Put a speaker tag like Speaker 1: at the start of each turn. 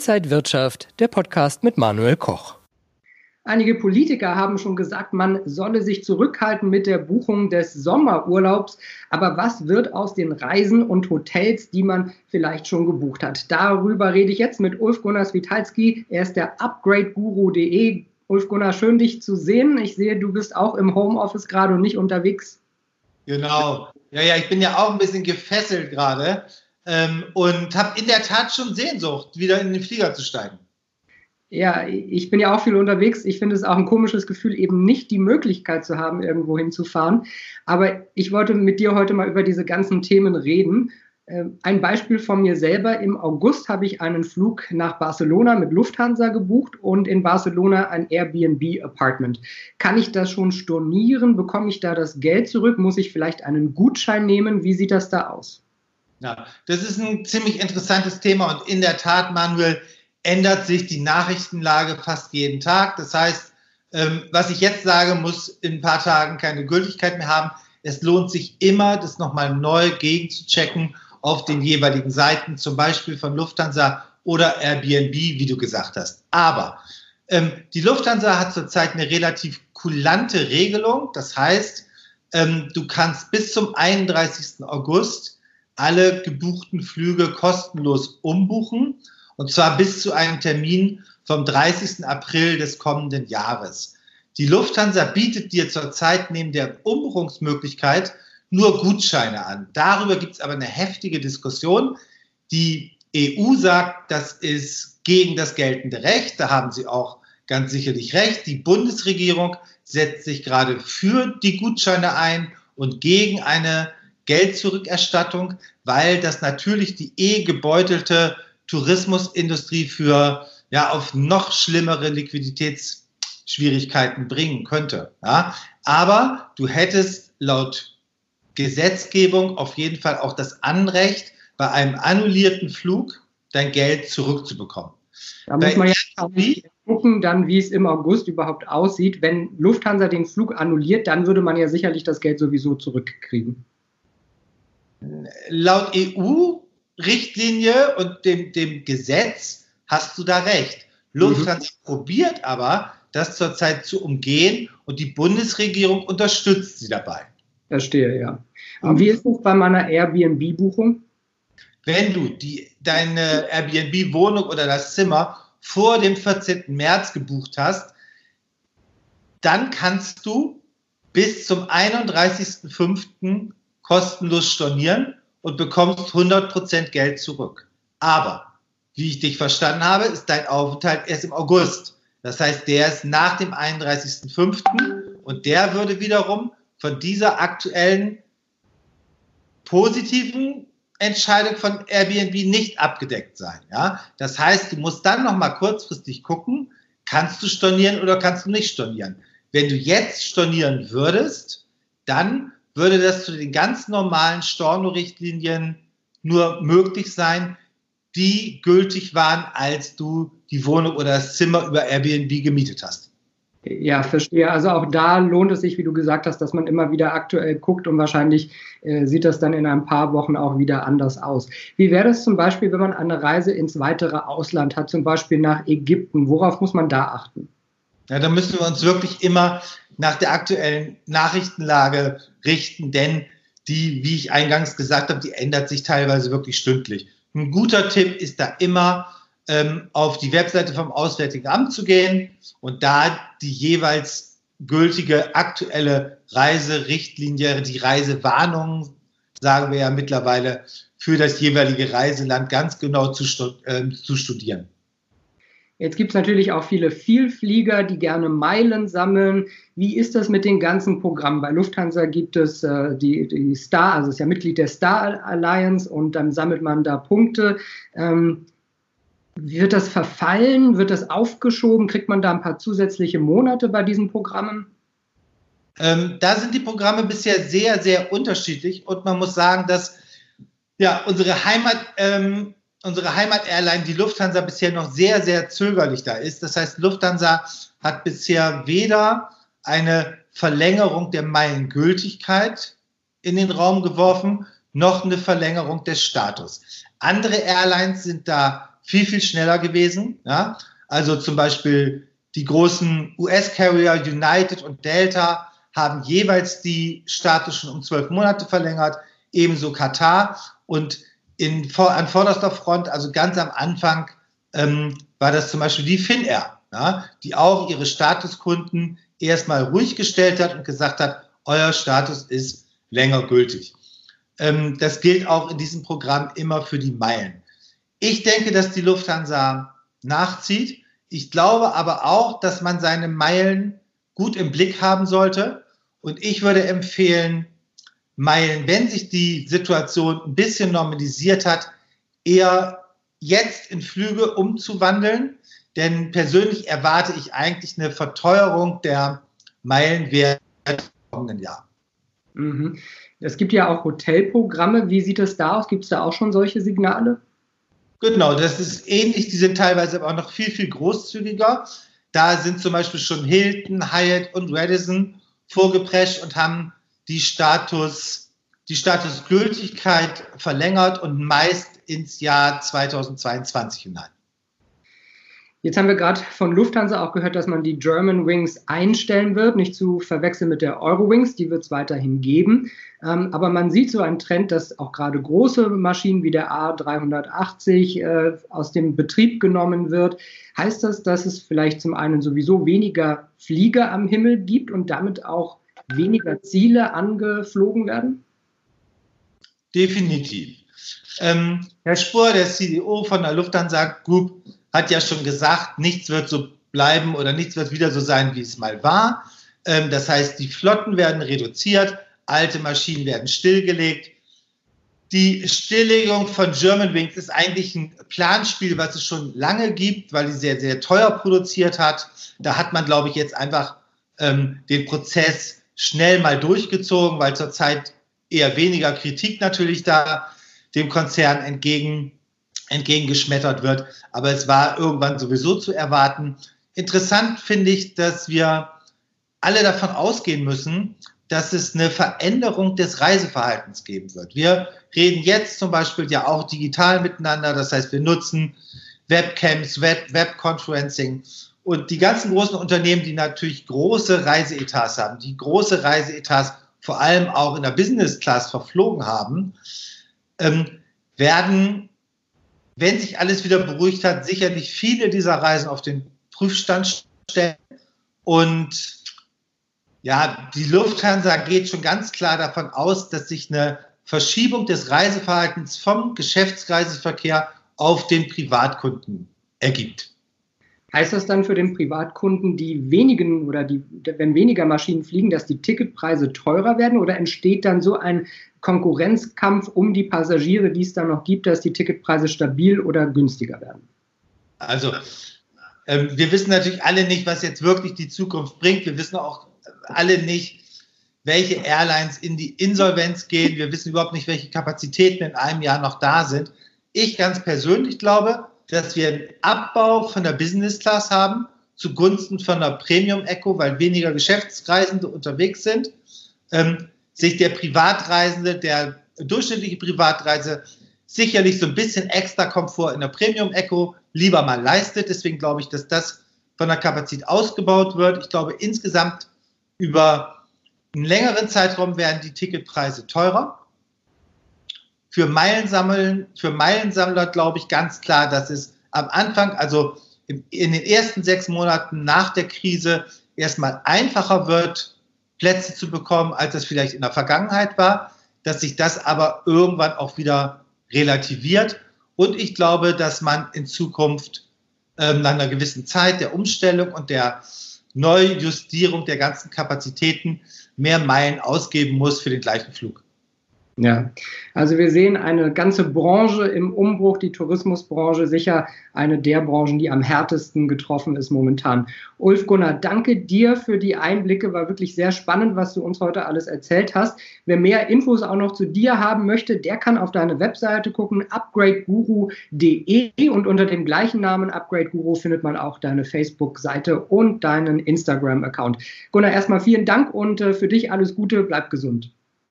Speaker 1: Inside Wirtschaft, der Podcast mit Manuel Koch.
Speaker 2: Einige Politiker haben schon gesagt, man solle sich zurückhalten mit der Buchung des Sommerurlaubs. Aber was wird aus den Reisen und Hotels, die man vielleicht schon gebucht hat? Darüber rede ich jetzt mit Ulf Gunnar Switalski. Er ist der UpgradeGuru.de. Ulf Gunnar, schön dich zu sehen. Ich sehe, du bist auch im Homeoffice gerade und nicht unterwegs.
Speaker 3: Genau. Ja, ja, ich bin ja auch ein bisschen gefesselt gerade ähm, und habe in der Tat schon Sehnsucht, wieder in den Flieger zu steigen.
Speaker 2: Ja, ich bin ja auch viel unterwegs. Ich finde es auch ein komisches Gefühl, eben nicht die Möglichkeit zu haben, irgendwo hinzufahren. Aber ich wollte mit dir heute mal über diese ganzen Themen reden. Ähm, ein Beispiel von mir selber. Im August habe ich einen Flug nach Barcelona mit Lufthansa gebucht und in Barcelona ein Airbnb-Apartment. Kann ich das schon stornieren? Bekomme ich da das Geld zurück? Muss ich vielleicht einen Gutschein nehmen? Wie sieht das da aus?
Speaker 3: Ja, das ist ein ziemlich interessantes Thema und in der Tat, Manuel, ändert sich die Nachrichtenlage fast jeden Tag. Das heißt, ähm, was ich jetzt sage, muss in ein paar Tagen keine Gültigkeit mehr haben. Es lohnt sich immer, das nochmal neu gegenzuchecken auf den jeweiligen Seiten, zum Beispiel von Lufthansa oder Airbnb, wie du gesagt hast. Aber ähm, die Lufthansa hat zurzeit eine relativ kulante Regelung. Das heißt, ähm, du kannst bis zum 31. August alle gebuchten Flüge kostenlos umbuchen. Und zwar bis zu einem Termin vom 30. April des kommenden Jahres. Die Lufthansa bietet dir zurzeit neben der Umbuchungsmöglichkeit nur Gutscheine an. Darüber gibt es aber eine heftige Diskussion. Die EU sagt, das ist gegen das geltende Recht. Da haben sie auch ganz sicherlich recht. Die Bundesregierung setzt sich gerade für die Gutscheine ein und gegen eine Geldzurückerstattung, weil das natürlich die eh gebeutelte Tourismusindustrie für ja auf noch schlimmere Liquiditätsschwierigkeiten bringen könnte. Ja? Aber du hättest laut Gesetzgebung auf jeden Fall auch das Anrecht, bei einem annullierten Flug dein Geld zurückzubekommen.
Speaker 2: Da muss man ja gucken, dann, wie es im August überhaupt aussieht. Wenn Lufthansa den Flug annulliert, dann würde man ja sicherlich das Geld sowieso zurückkriegen.
Speaker 3: Laut EU Richtlinie und dem, dem Gesetz hast du da recht. Lufthansa mhm. probiert aber, das zurzeit zu umgehen und die Bundesregierung unterstützt sie dabei.
Speaker 2: Verstehe, ja. Und wie ist es bei meiner Airbnb-Buchung?
Speaker 3: Wenn du die, deine Airbnb-Wohnung oder das Zimmer vor dem 14. März gebucht hast, dann kannst du bis zum 31.05. kostenlos stornieren und bekommst 100% Geld zurück. Aber, wie ich dich verstanden habe, ist dein Aufenthalt erst im August. Das heißt, der ist nach dem 31.05. und der würde wiederum von dieser aktuellen positiven Entscheidung von Airbnb nicht abgedeckt sein. Ja? Das heißt, du musst dann noch mal kurzfristig gucken, kannst du stornieren oder kannst du nicht stornieren. Wenn du jetzt stornieren würdest, dann würde das zu den ganz normalen Storno-Richtlinien nur möglich sein, die gültig waren, als du die Wohnung oder das Zimmer über Airbnb gemietet hast.
Speaker 2: Ja, verstehe. Also auch da lohnt es sich, wie du gesagt hast, dass man immer wieder aktuell guckt und wahrscheinlich äh, sieht das dann in ein paar Wochen auch wieder anders aus. Wie wäre das zum Beispiel, wenn man eine Reise ins weitere Ausland hat, zum Beispiel nach Ägypten? Worauf muss man da achten?
Speaker 3: Ja, da müssen wir uns wirklich immer nach der aktuellen Nachrichtenlage richten, denn die, wie ich eingangs gesagt habe, die ändert sich teilweise wirklich stündlich. Ein guter Tipp ist da immer, ähm, auf die Webseite vom Auswärtigen Amt zu gehen und da die jeweils gültige aktuelle Reiserichtlinie, die Reisewarnung, sagen wir ja mittlerweile, für das jeweilige Reiseland ganz genau zu, äh, zu studieren.
Speaker 2: Jetzt gibt es natürlich auch viele Vielflieger, die gerne Meilen sammeln. Wie ist das mit den ganzen Programmen? Bei Lufthansa gibt es äh, die, die Star, also ist ja Mitglied der Star Alliance und dann sammelt man da Punkte. Ähm, wird das verfallen? Wird das aufgeschoben? Kriegt man da ein paar zusätzliche Monate bei diesen Programmen?
Speaker 3: Ähm, da sind die Programme bisher sehr, sehr unterschiedlich und man muss sagen, dass ja, unsere Heimat, ähm, unsere Heimat-Airline, die Lufthansa, bisher noch sehr, sehr zögerlich da ist. Das heißt, Lufthansa hat bisher weder eine Verlängerung der Meilengültigkeit in den Raum geworfen, noch eine Verlängerung des Status. Andere Airlines sind da viel, viel schneller gewesen. Ja? Also zum Beispiel die großen US-Carrier United und Delta haben jeweils die Status schon um zwölf Monate verlängert, ebenso Katar. Und in, an vorderster Front, also ganz am Anfang, ähm, war das zum Beispiel die Finnair, ja, die auch ihre Statuskunden erstmal ruhig gestellt hat und gesagt hat, euer Status ist länger gültig. Ähm, das gilt auch in diesem Programm immer für die Meilen. Ich denke, dass die Lufthansa nachzieht. Ich glaube aber auch, dass man seine Meilen gut im Blick haben sollte. Und ich würde empfehlen, Meilen, wenn sich die Situation ein bisschen normalisiert hat, eher jetzt in Flüge umzuwandeln. Denn persönlich erwarte ich eigentlich eine Verteuerung der Meilenwerte im kommenden Jahr.
Speaker 2: Mhm. Es gibt ja auch Hotelprogramme. Wie sieht es da aus? Gibt es da auch schon solche Signale?
Speaker 3: Genau, das ist ähnlich. Die sind teilweise aber auch noch viel, viel großzügiger. Da sind zum Beispiel schon Hilton, Hyatt und Radisson vorgeprescht und haben die Status, die Statusgültigkeit verlängert und meist ins Jahr 2022 hinein.
Speaker 2: Jetzt haben wir gerade von Lufthansa auch gehört, dass man die German Wings einstellen wird, nicht zu verwechseln mit der Eurowings, die wird es weiterhin geben. Ähm, aber man sieht so einen Trend, dass auch gerade große Maschinen wie der A380 äh, aus dem Betrieb genommen wird. Heißt das, dass es vielleicht zum einen sowieso weniger Flieger am Himmel gibt und damit auch weniger Ziele angeflogen werden?
Speaker 3: Definitiv. Ähm, Herr Spur, der CEO von der Lufthansa Group, hat ja schon gesagt, nichts wird so bleiben oder nichts wird wieder so sein, wie es mal war. Ähm, das heißt, die Flotten werden reduziert, alte Maschinen werden stillgelegt. Die Stilllegung von Germanwings ist eigentlich ein Planspiel, was es schon lange gibt, weil die sehr, sehr teuer produziert hat. Da hat man, glaube ich, jetzt einfach ähm, den Prozess schnell mal durchgezogen, weil zurzeit eher weniger Kritik natürlich da dem Konzern entgegen entgegengeschmettert wird. Aber es war irgendwann sowieso zu erwarten. Interessant finde ich, dass wir alle davon ausgehen müssen, dass es eine Veränderung des Reiseverhaltens geben wird. Wir reden jetzt zum Beispiel ja auch digital miteinander. Das heißt, wir nutzen Webcams, Web, Webconferencing und die ganzen großen Unternehmen, die natürlich große Reiseetats haben, die große Reiseetats vor allem auch in der Business Class verflogen haben, ähm, werden wenn sich alles wieder beruhigt hat, sicherlich viele dieser Reisen auf den Prüfstand stellen. Und ja, die Lufthansa geht schon ganz klar davon aus, dass sich eine Verschiebung des Reiseverhaltens vom Geschäftsreiseverkehr auf den Privatkunden ergibt.
Speaker 2: Heißt das dann für den Privatkunden, die wenigen oder die, wenn weniger Maschinen fliegen, dass die Ticketpreise teurer werden oder entsteht dann so ein Konkurrenzkampf um die Passagiere, die es dann noch gibt, dass die Ticketpreise stabil oder günstiger werden?
Speaker 3: Also, äh, wir wissen natürlich alle nicht, was jetzt wirklich die Zukunft bringt. Wir wissen auch alle nicht, welche Airlines in die Insolvenz gehen. Wir wissen überhaupt nicht, welche Kapazitäten in einem Jahr noch da sind. Ich ganz persönlich glaube, dass wir einen Abbau von der Business Class haben zugunsten von der Premium Echo, weil weniger Geschäftsreisende unterwegs sind. Ähm, sich der Privatreisende, der durchschnittliche Privatreise sicherlich so ein bisschen extra Komfort in der Premium Echo lieber mal leistet. Deswegen glaube ich, dass das von der Kapazität ausgebaut wird. Ich glaube, insgesamt über einen längeren Zeitraum werden die Ticketpreise teurer. Für Meilensammeln, für Meilensammler glaube ich ganz klar, dass es am Anfang, also in den ersten sechs Monaten nach der Krise erstmal einfacher wird, Plätze zu bekommen, als es vielleicht in der Vergangenheit war, dass sich das aber irgendwann auch wieder relativiert. Und ich glaube, dass man in Zukunft ähm, nach einer gewissen Zeit der Umstellung und der Neujustierung der ganzen Kapazitäten mehr Meilen ausgeben muss für den gleichen Flug.
Speaker 2: Ja, also wir sehen eine ganze Branche im Umbruch, die Tourismusbranche sicher eine der Branchen, die am härtesten getroffen ist momentan. Ulf Gunnar, danke dir für die Einblicke, war wirklich sehr spannend, was du uns heute alles erzählt hast. Wer mehr Infos auch noch zu dir haben möchte, der kann auf deine Webseite gucken, upgradeguru.de und unter dem gleichen Namen Upgrade Guru findet man auch deine Facebook-Seite und deinen Instagram-Account. Gunnar, erstmal vielen Dank und äh, für dich alles Gute, bleib gesund.